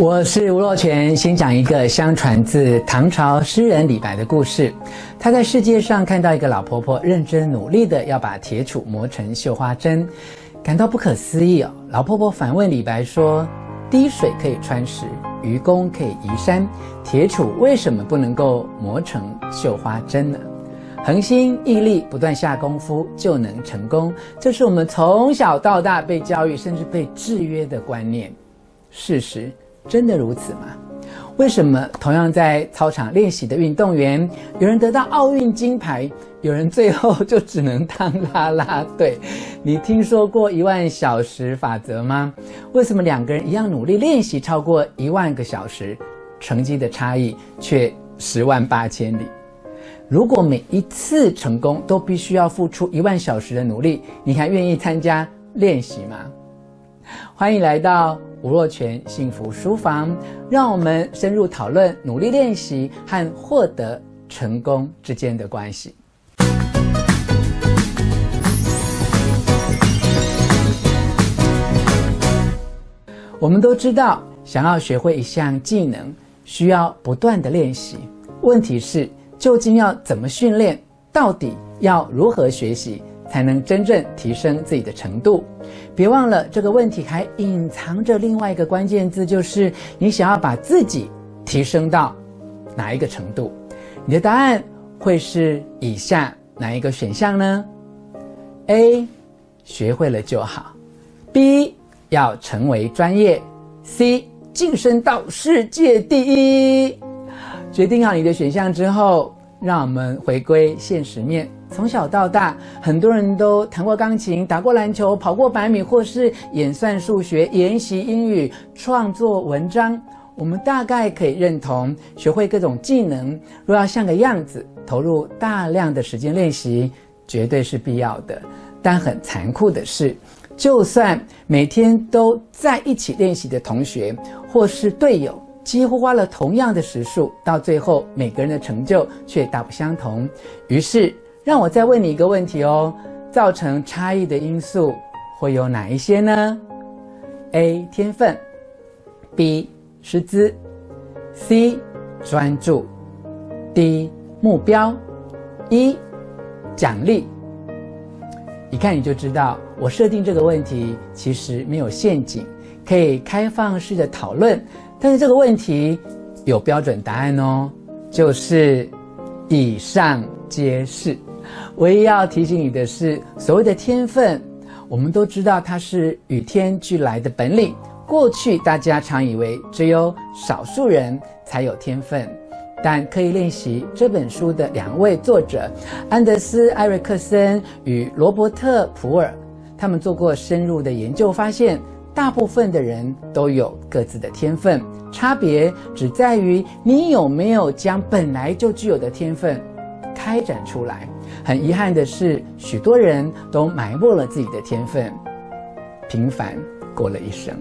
我是吴若泉，先讲一个相传自唐朝诗人李白的故事。他在世界上看到一个老婆婆认真努力的要把铁杵磨成绣花针，感到不可思议哦。老婆婆反问李白说：“滴水可以穿石，愚公可以移山，铁杵为什么不能够磨成绣花针呢？”恒心毅力，不断下功夫就能成功，这是我们从小到大被教育甚至被制约的观念。事实。真的如此吗？为什么同样在操场练习的运动员，有人得到奥运金牌，有人最后就只能当啦啦队？你听说过一万小时法则吗？为什么两个人一样努力练习超过一万个小时，成绩的差异却十万八千里？如果每一次成功都必须要付出一万小时的努力，你还愿意参加练习吗？欢迎来到。吴若权幸福书房，让我们深入讨论努力练习和获得成功之间的关系。我们都知道，想要学会一项技能，需要不断的练习。问题是，究竟要怎么训练？到底要如何学习？才能真正提升自己的程度。别忘了，这个问题还隐藏着另外一个关键字，就是你想要把自己提升到哪一个程度？你的答案会是以下哪一个选项呢？A. 学会了就好。B. 要成为专业。C. 晋升到世界第一。决定好你的选项之后，让我们回归现实面。从小到大，很多人都弹过钢琴、打过篮球、跑过百米，或是演算数学、研习英语、创作文章。我们大概可以认同，学会各种技能，若要像个样子，投入大量的时间练习，绝对是必要的。但很残酷的是，就算每天都在一起练习的同学，或是队友，几乎花了同样的时数，到最后每个人的成就却大不相同。于是，让我再问你一个问题哦，造成差异的因素会有哪一些呢？A. 天分，B. 师资，C. 专注，D. 目标，E. 奖励。一看你就知道，我设定这个问题其实没有陷阱，可以开放式的讨论。但是这个问题有标准答案哦，就是以上皆是。唯一要提醒你的是，所谓的天分，我们都知道它是与天俱来的本领。过去大家常以为只有少数人才有天分，但刻意练习这本书的两位作者安德斯·艾瑞克森与罗伯特·普尔，他们做过深入的研究，发现大部分的人都有各自的天分，差别只在于你有没有将本来就具有的天分开展出来。很遗憾的是，许多人都埋没了自己的天分，平凡过了一生。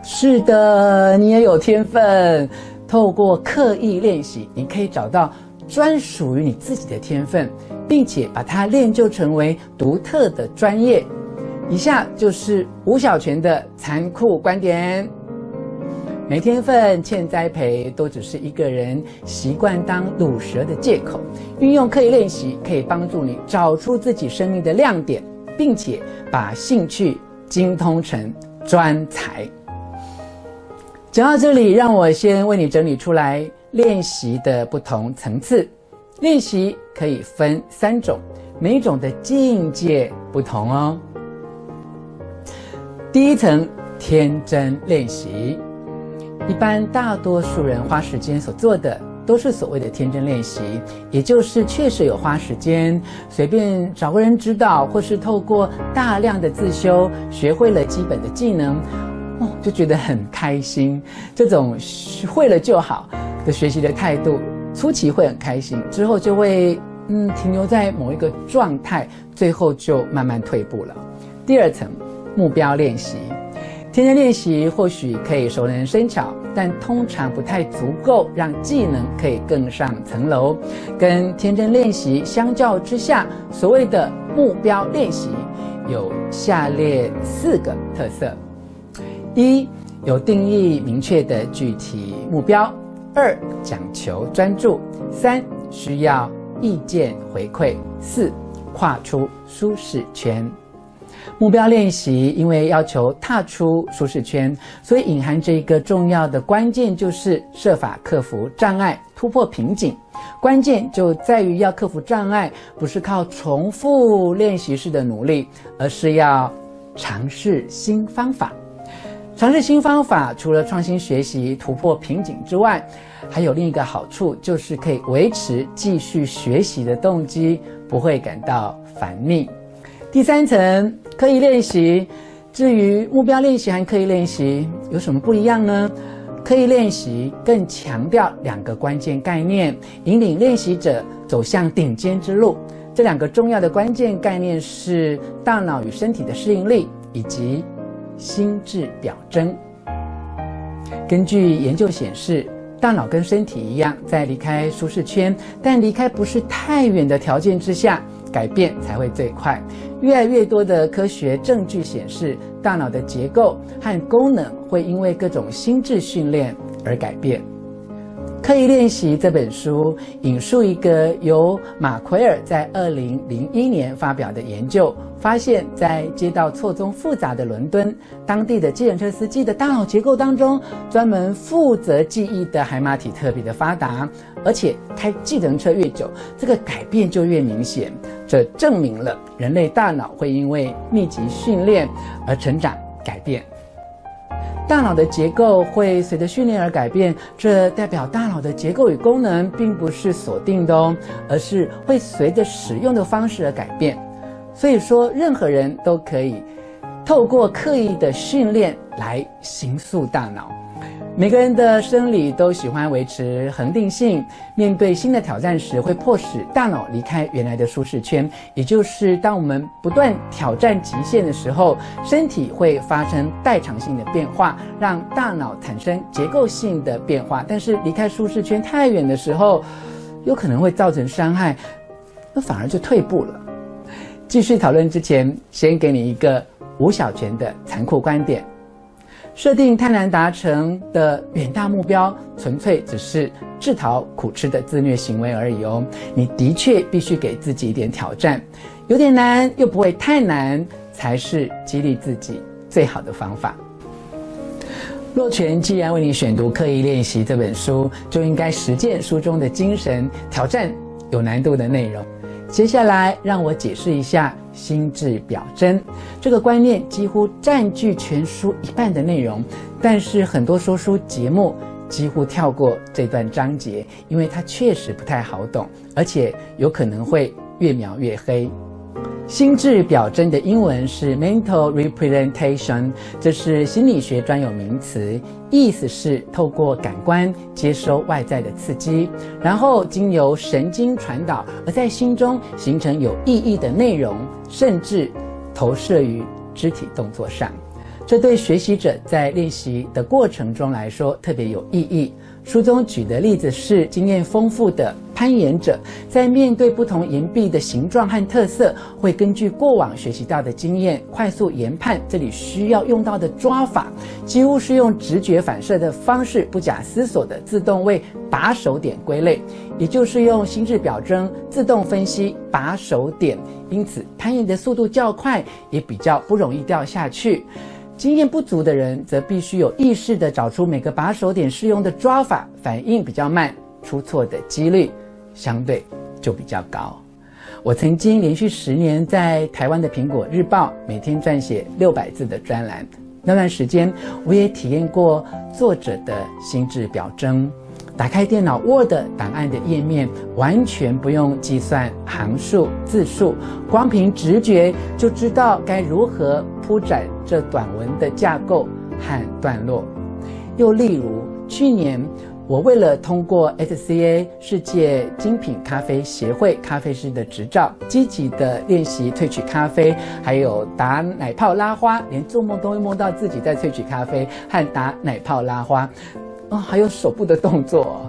是的，你也有天分。透过刻意练习，你可以找到专属于你自己的天分，并且把它练就成为独特的专业。以下就是吴小泉的残酷观点。没天分、欠栽培，都只是一个人习惯当鲁蛇的借口。运用刻意练习，可以帮助你找出自己生命的亮点，并且把兴趣精通成专才。讲到这里，让我先为你整理出来练习的不同层次。练习可以分三种，每一种的境界不同哦。第一层，天真练习。一般大多数人花时间所做的都是所谓的天真练习，也就是确实有花时间，随便找个人指导，或是透过大量的自修，学会了基本的技能，哦，就觉得很开心。这种学会了就好的学习的态度，初期会很开心，之后就会嗯停留在某一个状态，最后就慢慢退步了。第二层，目标练习。天天练习或许可以熟能生巧，但通常不太足够让技能可以更上层楼。跟天真练习相较之下，所谓的目标练习，有下列四个特色：一、有定义明确的具体目标；二、讲求专注；三、需要意见回馈；四、跨出舒适圈。目标练习因为要求踏出舒适圈，所以隐含着一个重要的关键，就是设法克服障碍、突破瓶颈。关键就在于要克服障碍，不是靠重复练习式的努力，而是要尝试新方法。尝试新方法，除了创新学习、突破瓶颈之外，还有另一个好处，就是可以维持继续学习的动机，不会感到烦腻。第三层。刻意练习，至于目标练习和刻意练习有什么不一样呢？刻意练习更强调两个关键概念，引领练习者走向顶尖之路。这两个重要的关键概念是大脑与身体的适应力以及心智表征。根据研究显示，大脑跟身体一样，在离开舒适圈，但离开不是太远的条件之下，改变才会最快。越来越多的科学证据显示，大脑的结构和功能会因为各种心智训练而改变。刻意练习这本书引述一个由马奎尔在二零零一年发表的研究，发现，在街道错综复杂的伦敦，当地的计程车司机的大脑结构当中，专门负责记忆的海马体特别的发达，而且开计程车越久，这个改变就越明显。这证明了人类大脑会因为密集训练而成长改变。大脑的结构会随着训练而改变，这代表大脑的结构与功能并不是锁定的哦，而是会随着使用的方式而改变。所以说，任何人都可以透过刻意的训练来形塑大脑。每个人的生理都喜欢维持恒定性，面对新的挑战时，会迫使大脑离开原来的舒适圈。也就是当我们不断挑战极限的时候，身体会发生代偿性的变化，让大脑产生结构性的变化。但是离开舒适圈太远的时候，有可能会造成伤害，那反而就退步了。继续讨论之前，先给你一个吴小泉的残酷观点。设定太难达成的远大目标，纯粹只是自讨苦吃的自虐行为而已哦。你的确必须给自己一点挑战，有点难又不会太难，才是激励自己最好的方法。若权既然为你选读《刻意练习》这本书，就应该实践书中的精神，挑战有难度的内容。接下来，让我解释一下心智表征这个观念，几乎占据全书一半的内容。但是，很多说书节目几乎跳过这段章节，因为它确实不太好懂，而且有可能会越描越黑。心智表征的英文是 mental representation，这是心理学专有名词，意思是透过感官接收外在的刺激，然后经由神经传导，而在心中形成有意义的内容，甚至投射于肢体动作上。这对学习者在练习的过程中来说特别有意义。书中举的例子是，经验丰富的攀岩者在面对不同岩壁的形状和特色，会根据过往学习到的经验，快速研判这里需要用到的抓法，几乎是用直觉反射的方式，不假思索地自动为把手点归类，也就是用心智表征自动分析把手点，因此攀岩的速度较快，也比较不容易掉下去。经验不足的人则必须有意识地找出每个把手点适用的抓法，反应比较慢，出错的几率相对就比较高。我曾经连续十年在台湾的《苹果日报》每天撰写六百字的专栏，那段时间我也体验过作者的心智表征。打开电脑 Word 档案的页面，完全不用计算行数字数，光凭直觉就知道该如何铺展这短文的架构和段落。又例如，去年我为了通过 SCA 世界精品咖啡协会咖啡师的执照，积极地练习萃取咖啡，还有打奶泡拉花，连做梦都会梦到自己在萃取咖啡和打奶泡拉花。哦，还有手部的动作，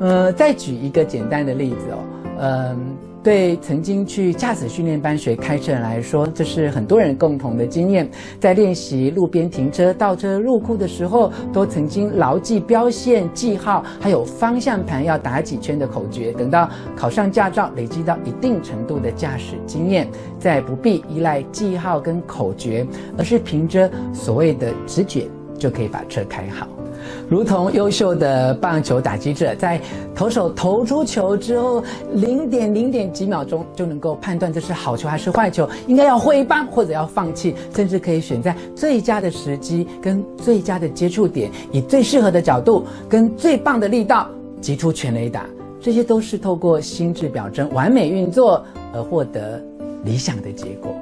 呃，再举一个简单的例子哦，嗯、对曾经去驾驶训练班学开车人来说，这是很多人共同的经验。在练习路边停车、倒车入库的时候，都曾经牢记标线、记号，还有方向盘要打几圈的口诀。等到考上驾照，累积到一定程度的驾驶经验，再不必依赖记号跟口诀，而是凭着所谓的直觉，就可以把车开好。如同优秀的棒球打击者，在投手投出球之后，零点零点几秒钟就能够判断这是好球还是坏球，应该要挥棒或者要放弃，甚至可以选在最佳的时机跟最佳的接触点，以最适合的角度跟最棒的力道击出全垒打。这些都是透过心智表征完美运作而获得理想的结果。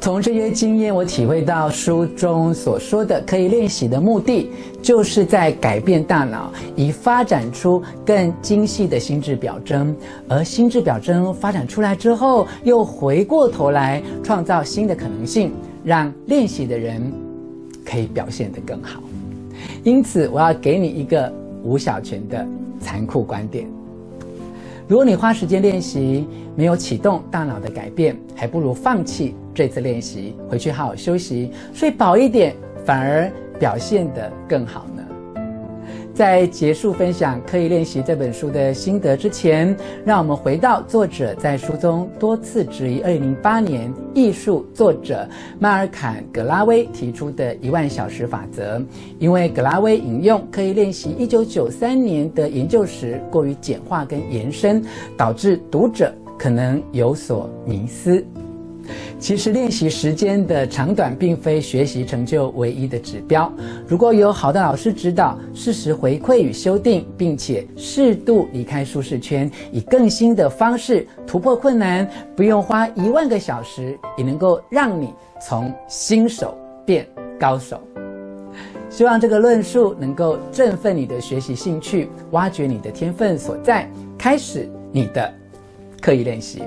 从这些经验，我体会到书中所说的可以练习的目的，就是在改变大脑，以发展出更精细的心智表征。而心智表征发展出来之后，又回过头来创造新的可能性，让练习的人可以表现得更好。因此，我要给你一个吴小泉的残酷观点。如果你花时间练习，没有启动大脑的改变，还不如放弃这次练习，回去好好休息，睡饱一点，反而表现得更好呢。在结束分享《刻意练习》这本书的心得之前，让我们回到作者在书中多次质疑2008年艺术作者迈尔坎·格拉威提出的一万小时法则。因为格拉威引用刻意练习1993年的研究时过于简化跟延伸，导致读者可能有所迷思。其实练习时间的长短并非学习成就唯一的指标。如果有好的老师指导、适时回馈与修订，并且适度离开舒适圈，以更新的方式突破困难，不用花一万个小时，也能够让你从新手变高手。希望这个论述能够振奋你的学习兴趣，挖掘你的天分所在，开始你的刻意练习。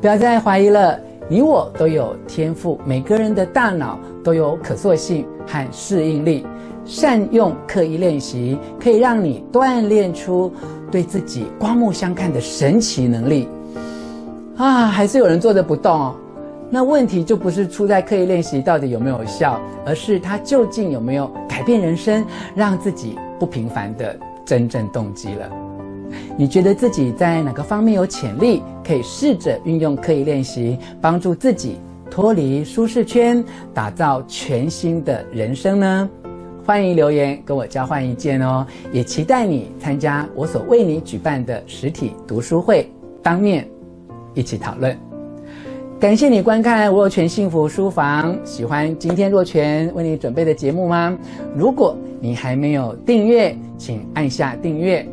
不要再怀疑了，你我都有天赋，每个人的大脑都有可塑性和适应力。善用刻意练习，可以让你锻炼出对自己刮目相看的神奇能力。啊，还是有人坐着不动哦。那问题就不是出在刻意练习到底有没有效，而是它究竟有没有改变人生，让自己不平凡的真正动机了。你觉得自己在哪个方面有潜力，可以试着运用刻意练习，帮助自己脱离舒适圈，打造全新的人生呢？欢迎留言跟我交换意见哦，也期待你参加我所为你举办的实体读书会，当面一起讨论。感谢你观看吴若权幸福书房，喜欢今天若权为你准备的节目吗？如果你还没有订阅，请按下订阅。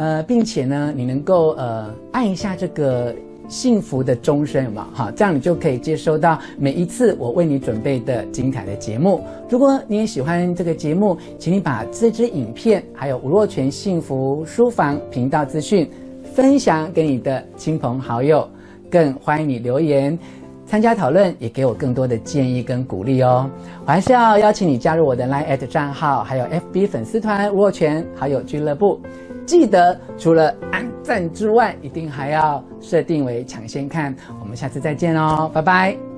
呃，并且呢，你能够呃按一下这个幸福的钟声，有没有？好，这样你就可以接收到每一次我为你准备的精彩的节目。如果你也喜欢这个节目，请你把这支影片还有吴若权幸福书房频道资讯分享给你的亲朋好友，更欢迎你留言参加讨论，也给我更多的建议跟鼓励哦。我还是要邀请你加入我的 Line@ 账号，还有 FB 粉丝团吴若权好友俱乐部。记得除了按赞之外，一定还要设定为抢先看。我们下次再见哦，拜拜。